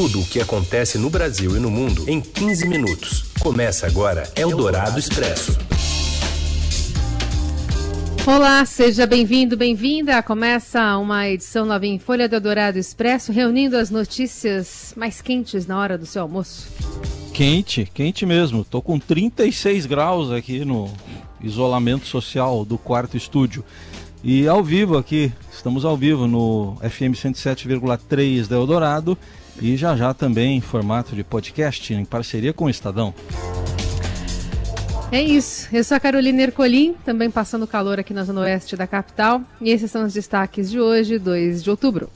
Tudo o que acontece no Brasil e no mundo em 15 minutos. Começa agora Eldorado Expresso. Olá, seja bem-vindo, bem-vinda. Começa uma edição nova em Folha do Eldorado Expresso, reunindo as notícias mais quentes na hora do seu almoço. Quente, quente mesmo. Tô com 36 graus aqui no isolamento social do quarto estúdio. E ao vivo aqui, estamos ao vivo no FM 107,3 da Eldorado e já já também em formato de podcast, em parceria com o Estadão. É isso. Eu sou a Carolina Ercolim, também passando calor aqui na zona oeste da capital. E esses são os destaques de hoje, 2 de outubro.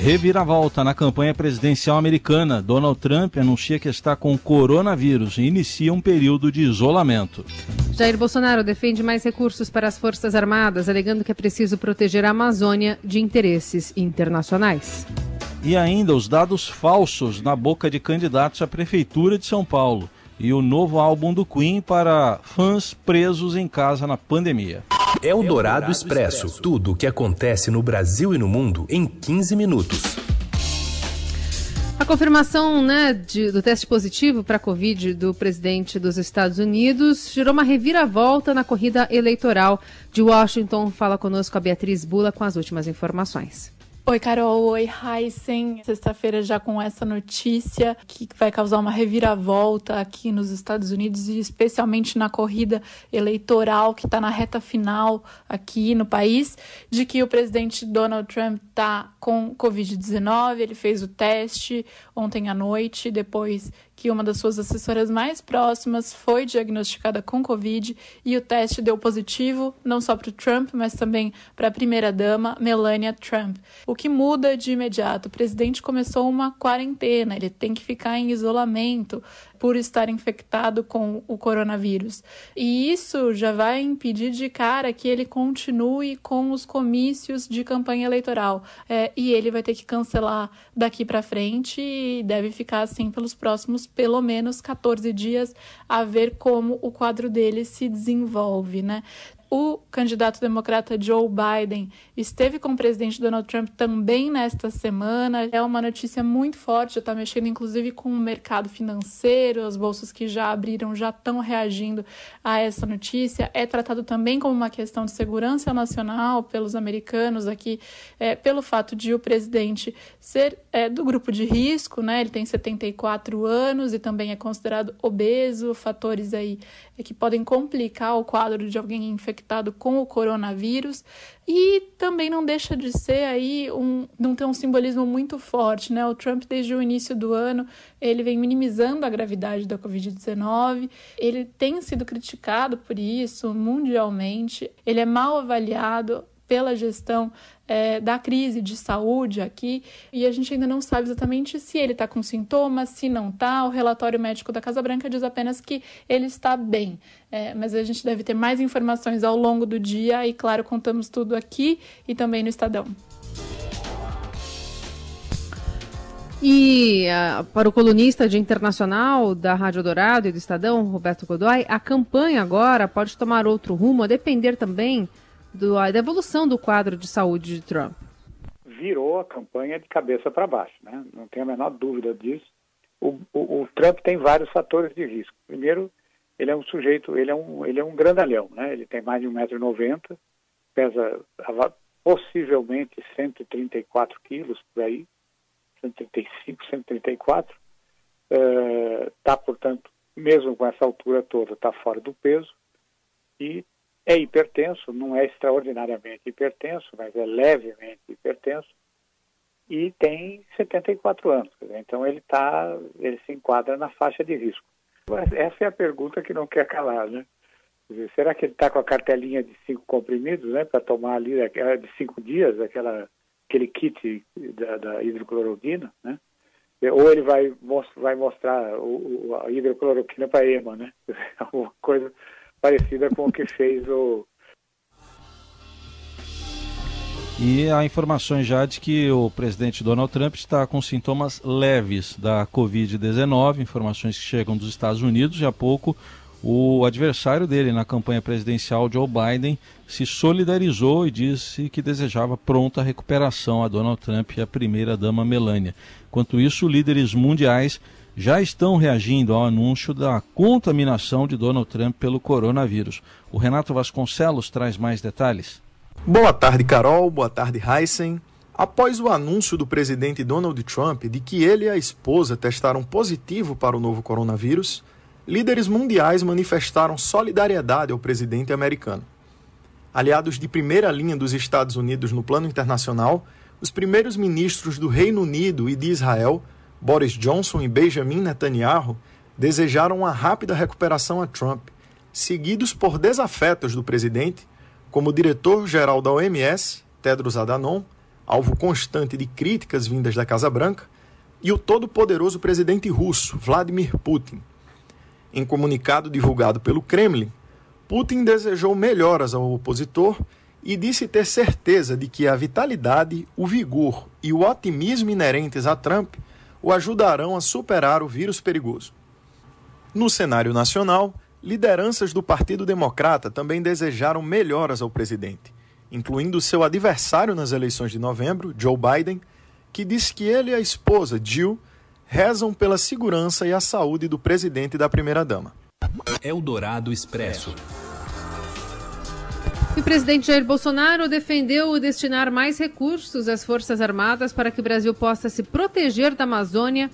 Reviravolta na campanha presidencial americana. Donald Trump anuncia que está com coronavírus e inicia um período de isolamento. Jair Bolsonaro defende mais recursos para as Forças Armadas, alegando que é preciso proteger a Amazônia de interesses internacionais. E ainda os dados falsos na boca de candidatos à Prefeitura de São Paulo. E o novo álbum do Queen para fãs presos em casa na pandemia. É o Dourado Expresso. Tudo o que acontece no Brasil e no mundo em 15 minutos. A confirmação né, de, do teste positivo para a Covid do presidente dos Estados Unidos gerou uma reviravolta na corrida eleitoral de Washington. Fala conosco a Beatriz Bula com as últimas informações. Oi, Carol. Oi, Heisen. Sexta-feira já com essa notícia que vai causar uma reviravolta aqui nos Estados Unidos e especialmente na corrida eleitoral que está na reta final aqui no país, de que o presidente Donald Trump está com Covid-19. Ele fez o teste ontem à noite, depois que uma das suas assessoras mais próximas foi diagnosticada com Covid e o teste deu positivo, não só para o Trump, mas também para a primeira-dama, Melania Trump. O que muda de imediato? O presidente começou uma quarentena, ele tem que ficar em isolamento por estar infectado com o coronavírus. E isso já vai impedir de cara que ele continue com os comícios de campanha eleitoral. É, e ele vai ter que cancelar daqui para frente e deve ficar assim pelos próximos pelo menos 14 dias a ver como o quadro dele se desenvolve, né? O candidato democrata Joe Biden esteve com o presidente Donald Trump também nesta semana. É uma notícia muito forte, já está mexendo inclusive com o mercado financeiro, as bolsas que já abriram já estão reagindo a essa notícia. É tratado também como uma questão de segurança nacional pelos americanos aqui, é, pelo fato de o presidente ser é, do grupo de risco, né? Ele tem 74 anos e também é considerado obeso, fatores aí é, que podem complicar o quadro de alguém infectado infectado com o coronavírus e também não deixa de ser aí um não tem um simbolismo muito forte, né? O Trump desde o início do ano, ele vem minimizando a gravidade da COVID-19. Ele tem sido criticado por isso mundialmente. Ele é mal avaliado pela gestão é, da crise de saúde aqui e a gente ainda não sabe exatamente se ele está com sintomas, se não está. O relatório médico da Casa Branca diz apenas que ele está bem, é, mas a gente deve ter mais informações ao longo do dia e, claro, contamos tudo aqui e também no Estadão. E uh, para o colunista de internacional da Rádio Dourado e do Estadão, Roberto Godoy, a campanha agora pode tomar outro rumo, a depender também do, da evolução do quadro de saúde de Trump? Virou a campanha de cabeça para baixo, né? não tenho a menor dúvida disso. O, o, o, Trump tem vários fatores de risco. Primeiro, ele é um sujeito, ele é um, ele é um grandalhão, né? ele tem mais de 1,90m, pesa possivelmente 134 quilos por aí, 135, 134. Está, uh, portanto, mesmo com essa altura toda, está fora do peso e é hipertenso, não é extraordinariamente hipertenso, mas é levemente hipertenso e tem 74 anos. Então ele tá, ele se enquadra na faixa de risco. Essa é a pergunta que não quer calar, né? Dizer, será que ele está com a cartelinha de cinco comprimidos, né, para tomar ali de cinco dias, aquela, aquele kit da, da né? Ou ele vai, vai mostrar o, a hidrocloroquina para EMA, né? Alguma coisa parecida com o que fez o. E há informações já de que o presidente Donald Trump está com sintomas leves da Covid-19, informações que chegam dos Estados Unidos. E há pouco o adversário dele na campanha presidencial, Joe Biden, se solidarizou e disse que desejava pronta recuperação a Donald Trump e a primeira-dama Melania. Enquanto isso, líderes mundiais já estão reagindo ao anúncio da contaminação de Donald Trump pelo coronavírus. O Renato Vasconcelos traz mais detalhes. Boa tarde, Carol. Boa tarde, Heisen. Após o anúncio do presidente Donald Trump de que ele e a esposa testaram positivo para o novo coronavírus, líderes mundiais manifestaram solidariedade ao presidente americano. Aliados de primeira linha dos Estados Unidos no plano internacional, os primeiros ministros do Reino Unido e de Israel Boris Johnson e Benjamin Netanyahu desejaram uma rápida recuperação a Trump, seguidos por desafetos do presidente, como o diretor-geral da OMS, Tedros Adhanom, alvo constante de críticas vindas da Casa Branca, e o todo-poderoso presidente russo, Vladimir Putin. Em comunicado divulgado pelo Kremlin, Putin desejou melhoras ao opositor e disse ter certeza de que a vitalidade, o vigor e o otimismo inerentes a Trump o ajudarão a superar o vírus perigoso. No cenário nacional, lideranças do Partido Democrata também desejaram melhoras ao presidente, incluindo seu adversário nas eleições de novembro, Joe Biden, que disse que ele e a esposa, Jill, rezam pela segurança e a saúde do presidente e da primeira-dama. Eldorado Expresso. Presidente Jair Bolsonaro defendeu destinar mais recursos às Forças Armadas para que o Brasil possa se proteger da Amazônia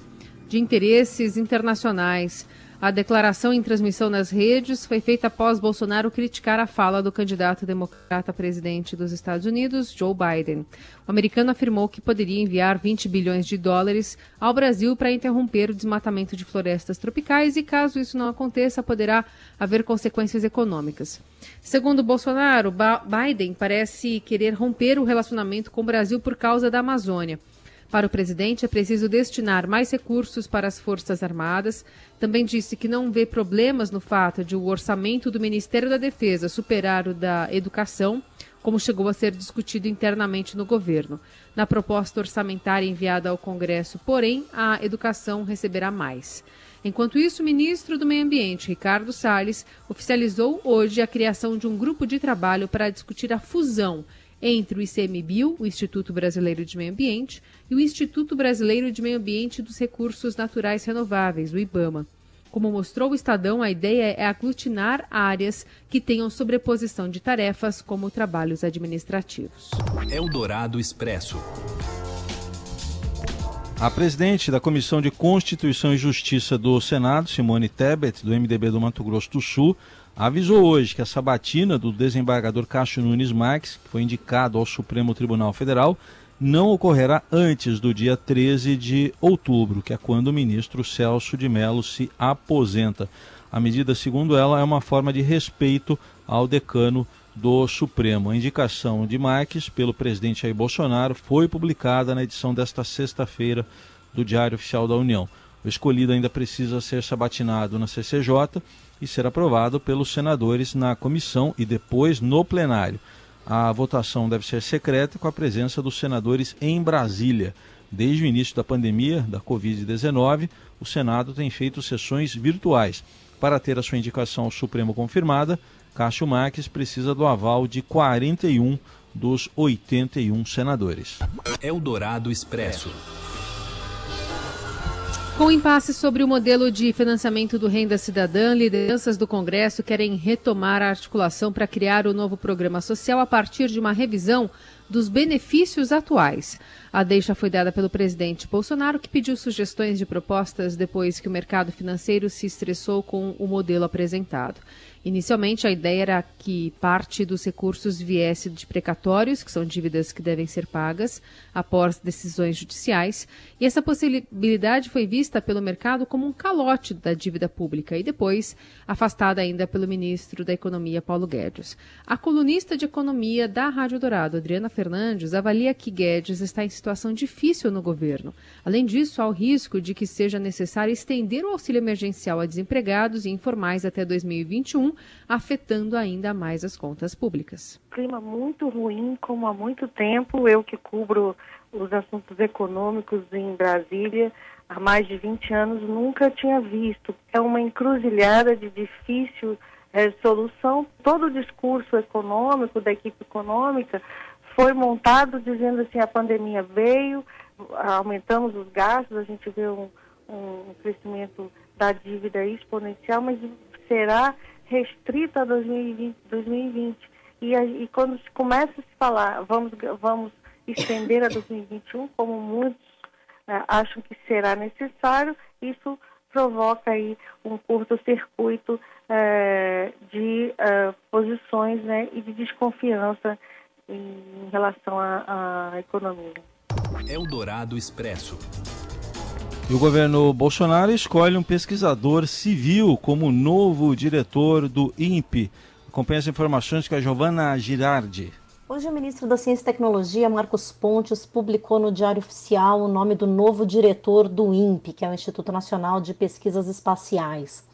de interesses internacionais. A declaração em transmissão nas redes foi feita após Bolsonaro criticar a fala do candidato democrata presidente dos Estados Unidos, Joe Biden. O americano afirmou que poderia enviar 20 bilhões de dólares ao Brasil para interromper o desmatamento de florestas tropicais e, caso isso não aconteça, poderá haver consequências econômicas. Segundo Bolsonaro, Biden parece querer romper o relacionamento com o Brasil por causa da Amazônia. Para o presidente, é preciso destinar mais recursos para as Forças Armadas. Também disse que não vê problemas no fato de o orçamento do Ministério da Defesa superar o da Educação, como chegou a ser discutido internamente no governo. Na proposta orçamentária enviada ao Congresso, porém, a educação receberá mais. Enquanto isso, o ministro do Meio Ambiente, Ricardo Salles, oficializou hoje a criação de um grupo de trabalho para discutir a fusão entre o ICMBio, o Instituto Brasileiro de Meio Ambiente, e o Instituto Brasileiro de Meio Ambiente e dos Recursos Naturais Renováveis, o IBAMA. Como mostrou o Estadão, a ideia é aglutinar áreas que tenham sobreposição de tarefas, como trabalhos administrativos. Eldorado Expresso. A presidente da Comissão de Constituição e Justiça do Senado, Simone Tebet, do MDB do Mato Grosso do Sul, avisou hoje que a sabatina do desembargador Cássio Nunes Marques, que foi indicado ao Supremo Tribunal Federal, não ocorrerá antes do dia 13 de outubro, que é quando o ministro Celso de Mello se aposenta. A medida, segundo ela, é uma forma de respeito ao decano do Supremo. A indicação de Marques pelo presidente Jair Bolsonaro foi publicada na edição desta sexta-feira do Diário Oficial da União. O escolhido ainda precisa ser sabatinado na CCJ e ser aprovado pelos senadores na comissão e depois no plenário. A votação deve ser secreta com a presença dos senadores em Brasília. Desde o início da pandemia da Covid-19, o Senado tem feito sessões virtuais. Para ter a sua indicação ao Supremo confirmada, Cássio Marques precisa do aval de 41 dos 81 senadores. Eldorado Expresso. Com impasse sobre o modelo de financiamento do Renda Cidadã, lideranças do Congresso querem retomar a articulação para criar o novo programa social a partir de uma revisão dos benefícios atuais. A deixa foi dada pelo presidente Bolsonaro, que pediu sugestões de propostas depois que o mercado financeiro se estressou com o modelo apresentado. Inicialmente, a ideia era que parte dos recursos viesse de precatórios, que são dívidas que devem ser pagas após decisões judiciais, e essa possibilidade foi vista pelo mercado como um calote da dívida pública e depois afastada ainda pelo ministro da Economia, Paulo Guedes. A colunista de economia da Rádio Dourado, Adriana Fernandes, avalia que Guedes está em situação difícil no governo. Além disso, há o risco de que seja necessário estender o auxílio emergencial a desempregados e informais até 2021 afetando ainda mais as contas públicas. Clima muito ruim, como há muito tempo, eu que cubro os assuntos econômicos em Brasília há mais de 20 anos, nunca tinha visto. É uma encruzilhada de difícil é, solução. Todo o discurso econômico da equipe econômica foi montado dizendo assim, a pandemia veio, aumentamos os gastos, a gente vê um, um crescimento da dívida exponencial, mas será restrita a 2020. 2020. E, e quando se começa a se falar, vamos, vamos estender a 2021, como muitos uh, acham que será necessário, isso provoca aí um curto-circuito uh, de uh, posições né, e de desconfiança em relação à, à economia. Eldorado Expresso. E o governo Bolsonaro escolhe um pesquisador civil como novo diretor do INPE. Acompanhe as informações com a Giovana Girardi. Hoje, o ministro da Ciência e Tecnologia, Marcos Pontes, publicou no Diário Oficial o nome do novo diretor do INPE, que é o Instituto Nacional de Pesquisas Espaciais.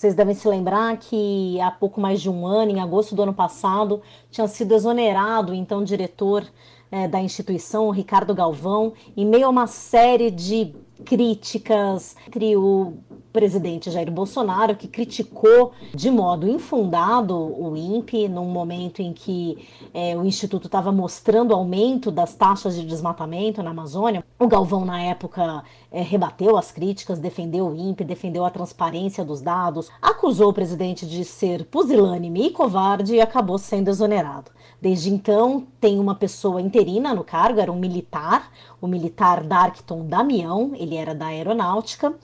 Vocês devem se lembrar que há pouco mais de um ano, em agosto do ano passado, tinha sido exonerado então diretor é, da instituição, Ricardo Galvão, em meio a uma série de críticas entre o presidente Jair Bolsonaro, que criticou de modo infundado o INPE, num momento em que é, o Instituto estava mostrando aumento das taxas de desmatamento na Amazônia. O Galvão, na época, é, rebateu as críticas, defendeu o INPE, defendeu a transparência dos dados, acusou o presidente de ser pusilânime e covarde e acabou sendo exonerado. Desde então, tem uma pessoa interina no cargo, era um militar, o militar Darkton Damião, ele era da aeronáutica,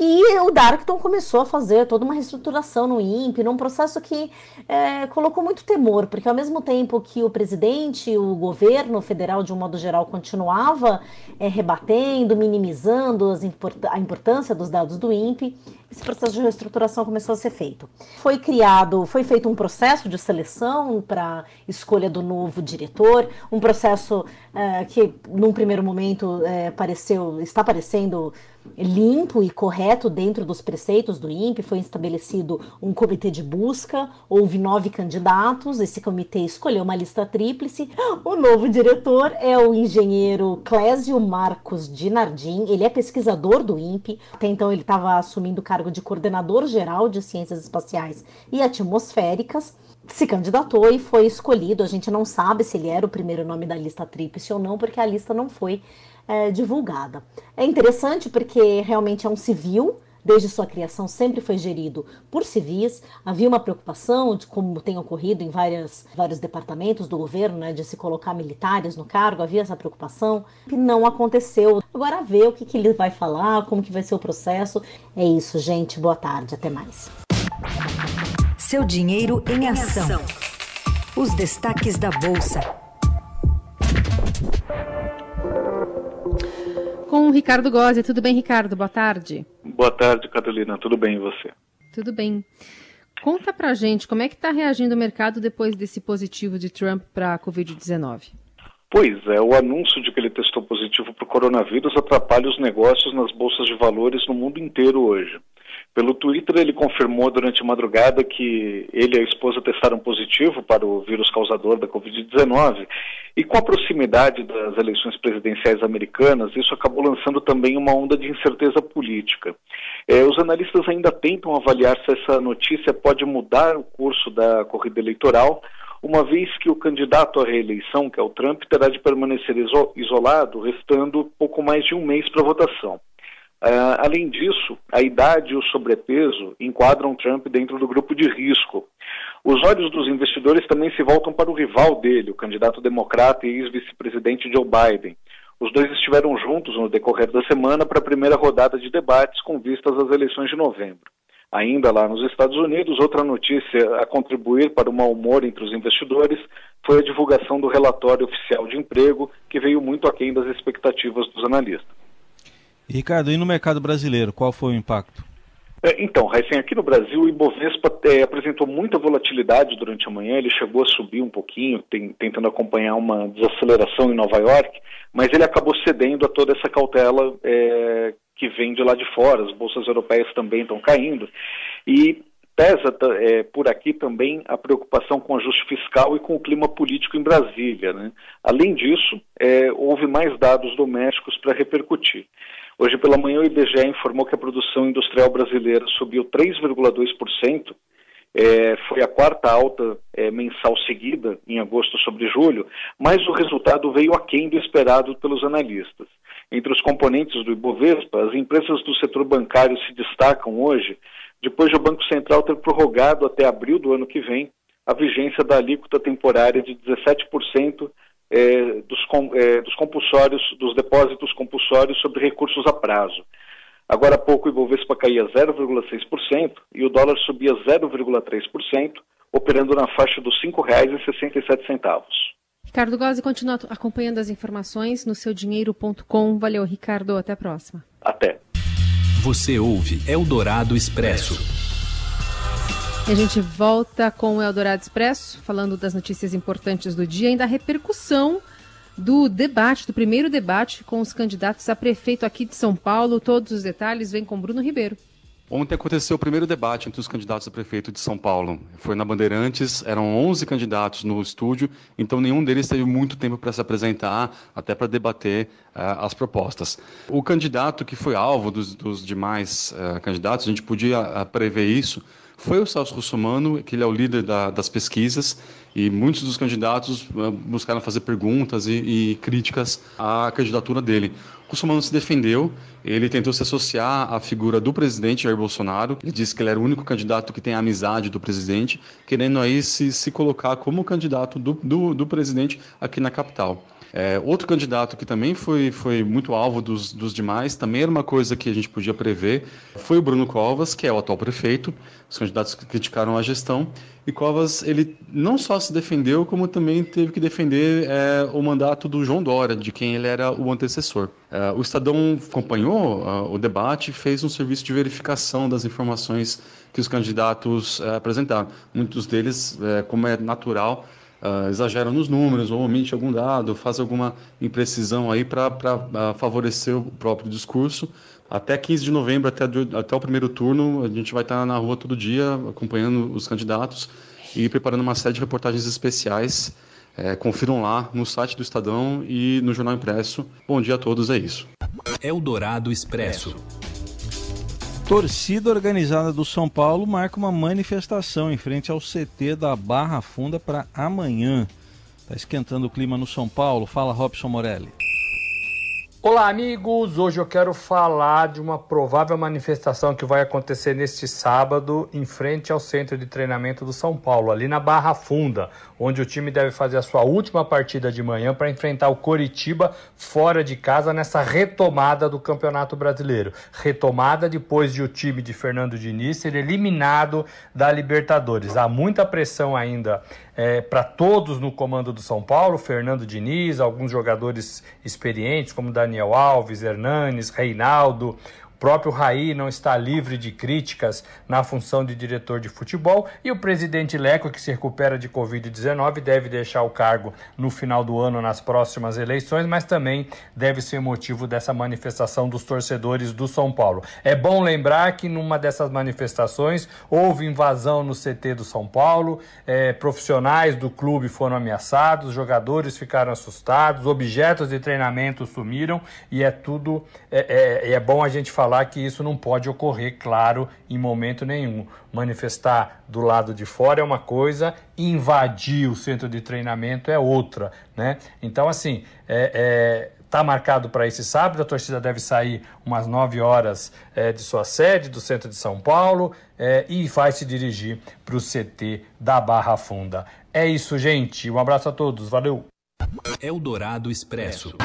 e o Darkton começou a fazer toda uma reestruturação no INPE, num processo que é, colocou muito temor, porque ao mesmo tempo que o presidente, o governo federal, de um modo geral, continuava é, rebatendo, minimizando import a importância dos dados do INPE, esse processo de reestruturação começou a ser feito. Foi criado, foi feito um processo de seleção para escolha do novo diretor, um processo é, que, num primeiro momento, é, pareceu, está parecendo limpo e correto dentro dos preceitos do INPE, foi estabelecido um comitê de busca, houve nove candidatos, esse comitê escolheu uma lista tríplice. O novo diretor é o engenheiro Clésio Marcos Dinardim, ele é pesquisador do INPE, até então ele estava assumindo o cargo de coordenador geral de ciências espaciais e atmosféricas se candidatou e foi escolhido. A gente não sabe se ele era o primeiro nome da lista tríplice ou não, porque a lista não foi é, divulgada. É interessante porque realmente é um civil, desde sua criação sempre foi gerido por civis. Havia uma preocupação, de como tem ocorrido em várias, vários departamentos do governo, né, de se colocar militares no cargo, havia essa preocupação, que não aconteceu. Agora ver o que, que ele vai falar, como que vai ser o processo. É isso, gente. Boa tarde, até mais. Seu dinheiro em ação. Os destaques da Bolsa. Com o Ricardo Gozzi. Tudo bem, Ricardo? Boa tarde. Boa tarde, Carolina. Tudo bem e você? Tudo bem. Conta pra gente como é que está reagindo o mercado depois desse positivo de Trump para a Covid-19. Pois é, o anúncio de que ele testou positivo para o coronavírus atrapalha os negócios nas bolsas de valores no mundo inteiro hoje. Pelo Twitter, ele confirmou durante a madrugada que ele e a esposa testaram positivo para o vírus causador da Covid-19. E com a proximidade das eleições presidenciais americanas, isso acabou lançando também uma onda de incerteza política. É, os analistas ainda tentam avaliar se essa notícia pode mudar o curso da corrida eleitoral, uma vez que o candidato à reeleição, que é o Trump, terá de permanecer isolado, restando pouco mais de um mês para a votação. Uh, além disso, a idade e o sobrepeso enquadram Trump dentro do grupo de risco. Os olhos dos investidores também se voltam para o rival dele, o candidato democrata e ex-vice-presidente Joe Biden. Os dois estiveram juntos no decorrer da semana para a primeira rodada de debates com vistas às eleições de novembro. Ainda lá nos Estados Unidos, outra notícia a contribuir para o mau humor entre os investidores foi a divulgação do relatório oficial de emprego, que veio muito aquém das expectativas dos analistas. Ricardo, e no mercado brasileiro, qual foi o impacto? É, então, Raíssen, aqui no Brasil o Ibovespa é, apresentou muita volatilidade durante a manhã, ele chegou a subir um pouquinho, tem, tentando acompanhar uma desaceleração em Nova York, mas ele acabou cedendo a toda essa cautela é, que vem de lá de fora, as bolsas europeias também estão caindo, e Pesa é, por aqui também a preocupação com o ajuste fiscal e com o clima político em Brasília. Né? Além disso, é, houve mais dados domésticos para repercutir. Hoje pela manhã o IBGE informou que a produção industrial brasileira subiu 3,2%, é, foi a quarta alta é, mensal seguida em agosto sobre julho, mas o resultado veio aquém do esperado pelos analistas. Entre os componentes do Ibovespa, as empresas do setor bancário se destacam hoje, depois de o Banco Central ter prorrogado até abril do ano que vem a vigência da alíquota temporária de 17% é, dos, é, dos compulsórios, dos depósitos compulsórios sobre recursos a prazo. Agora há pouco o Ibovespa caía 0,6% e o dólar subia 0,3%, operando na faixa dos R$ 5,67. Ricardo Gozzi continua acompanhando as informações no seudinheiro.com. Valeu, Ricardo. Até a próxima. Até. Você ouve Eldorado Expresso. E a gente volta com o Eldorado Expresso, falando das notícias importantes do dia e da repercussão do debate, do primeiro debate com os candidatos a prefeito aqui de São Paulo. Todos os detalhes vêm com Bruno Ribeiro. Ontem aconteceu o primeiro debate entre os candidatos a prefeito de São Paulo. Foi na Bandeirantes, eram 11 candidatos no estúdio, então nenhum deles teve muito tempo para se apresentar, até para debater uh, as propostas. O candidato que foi alvo dos, dos demais uh, candidatos, a gente podia uh, prever isso, foi o Celso Russomano, que ele é o líder da, das pesquisas, e muitos dos candidatos uh, buscaram fazer perguntas e, e, críticas à candidatura dele. Russomano se defendeu, ele tentou se associar à figura do presidente Jair Bolsonaro, ele disse que ele era o único candidato que tem a amizade do presidente, querendo aí se, se colocar como candidato do, do, do presidente aqui na capital. É, outro candidato que também foi, foi muito alvo dos, dos demais, também era uma coisa que a gente podia prever, foi o Bruno Covas, que é o atual prefeito. Os candidatos criticaram a gestão. E Covas, ele não só se defendeu, como também teve que defender é, o mandato do João Dória, de quem ele era o antecessor. É, o Estadão acompanhou uh, o debate e fez um serviço de verificação das informações que os candidatos uh, apresentaram. Muitos deles, uh, como é natural, uh, exageram nos números ou omite algum dado, faz alguma imprecisão aí para uh, favorecer o próprio discurso. Até 15 de novembro, até, até o primeiro turno, a gente vai estar na rua todo dia acompanhando os candidatos e preparando uma série de reportagens especiais. É, confiram lá no site do Estadão e no Jornal Impresso. Bom dia a todos, é isso. Eldorado Expresso. Torcida organizada do São Paulo marca uma manifestação em frente ao CT da Barra Funda para amanhã. Está esquentando o clima no São Paulo. Fala, Robson Morelli. Olá, amigos! Hoje eu quero falar de uma provável manifestação que vai acontecer neste sábado em frente ao centro de treinamento do São Paulo, ali na Barra Funda, onde o time deve fazer a sua última partida de manhã para enfrentar o Coritiba fora de casa nessa retomada do Campeonato Brasileiro. Retomada depois de o time de Fernando Diniz ser eliminado da Libertadores. Há muita pressão ainda é, para todos no comando do São Paulo, Fernando Diniz, alguns jogadores experientes como Daniel Alves, Hernanes, Reinaldo, próprio Raí não está livre de críticas na função de diretor de futebol e o presidente Leco, que se recupera de Covid-19, deve deixar o cargo no final do ano nas próximas eleições, mas também deve ser motivo dessa manifestação dos torcedores do São Paulo. É bom lembrar que numa dessas manifestações houve invasão no CT do São Paulo, é, profissionais do clube foram ameaçados, jogadores ficaram assustados, objetos de treinamento sumiram e é tudo. É, é, é bom a gente falar falar que isso não pode ocorrer, claro, em momento nenhum. Manifestar do lado de fora é uma coisa, invadir o centro de treinamento é outra, né? Então, assim, é, é Está marcado para esse sábado, a torcida deve sair umas 9 horas é, de sua sede, do centro de São Paulo, é, e vai se dirigir para o CT da Barra Funda. É isso, gente. Um abraço a todos. Valeu. Eldorado Expresso.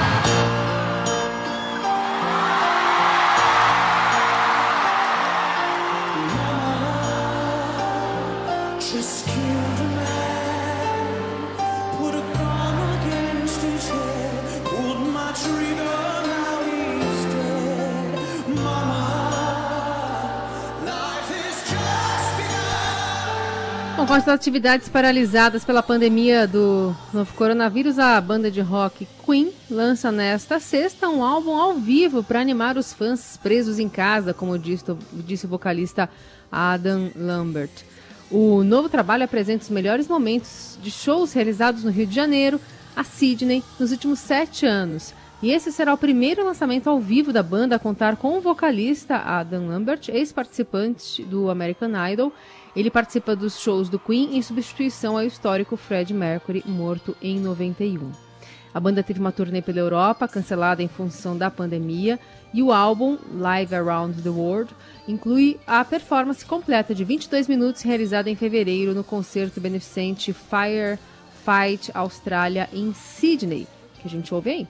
Com as atividades paralisadas pela pandemia do novo coronavírus, a banda de rock Queen lança nesta sexta um álbum ao vivo para animar os fãs presos em casa, como disse, disse o vocalista Adam Lambert. O novo trabalho apresenta os melhores momentos de shows realizados no Rio de Janeiro, a Sydney, nos últimos sete anos. E esse será o primeiro lançamento ao vivo da banda a contar com o vocalista Adam Lambert, ex-participante do American Idol ele participa dos shows do Queen em substituição ao histórico Fred Mercury, morto em 91. A banda teve uma turnê pela Europa, cancelada em função da pandemia, e o álbum Live Around the World inclui a performance completa de 22 minutos realizada em fevereiro no concerto beneficente Fire Fight Austrália em Sydney, que a gente ouve aí.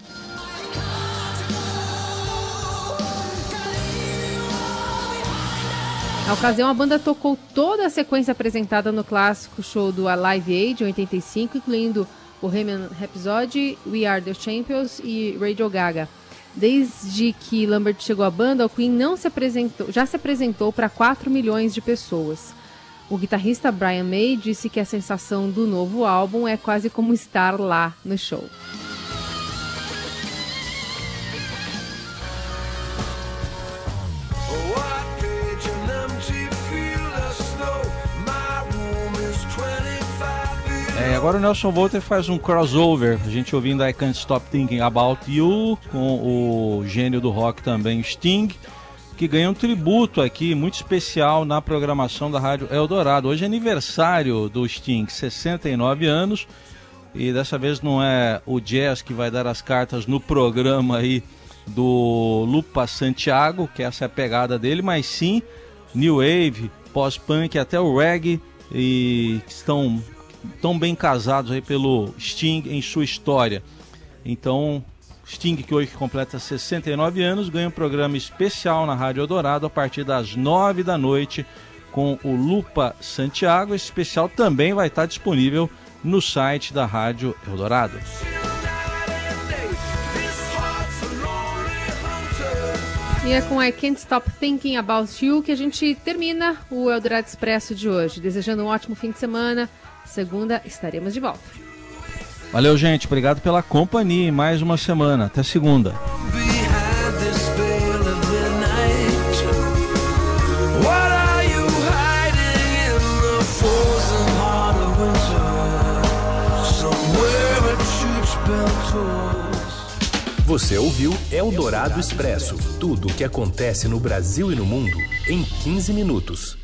Na ocasião, a banda tocou toda a sequência apresentada no clássico show do Alive Aid, em 85, incluindo Bohemian Rhapsody, We Are The Champions e Radio Gaga. Desde que Lambert chegou à banda, o Queen não se apresentou, já se apresentou para 4 milhões de pessoas. O guitarrista Brian May disse que a sensação do novo álbum é quase como estar lá no show. É, agora o Nelson Volter faz um crossover, a gente ouvindo I Can't Stop Thinking About You, com o gênio do rock também, Sting, que ganha um tributo aqui muito especial na programação da Rádio Eldorado. Hoje é aniversário do Sting, 69 anos, e dessa vez não é o Jazz que vai dar as cartas no programa aí do Lupa Santiago, que essa é a pegada dele, mas sim New Wave, pós-punk, até o reggae, e estão tão bem casados aí pelo Sting em sua história. Então, Sting, que hoje completa 69 anos, ganha um programa especial na Rádio Eldorado a partir das 9 da noite com o Lupa Santiago. Esse especial também vai estar disponível no site da Rádio Eldorado. E é com I Can't Stop Thinking About You que a gente termina o Eldorado Expresso de hoje. Desejando um ótimo fim de semana. Segunda estaremos de volta. Valeu, gente. Obrigado pela companhia mais uma semana. Até segunda. Você ouviu Eldorado Expresso tudo o que acontece no Brasil e no mundo em 15 minutos.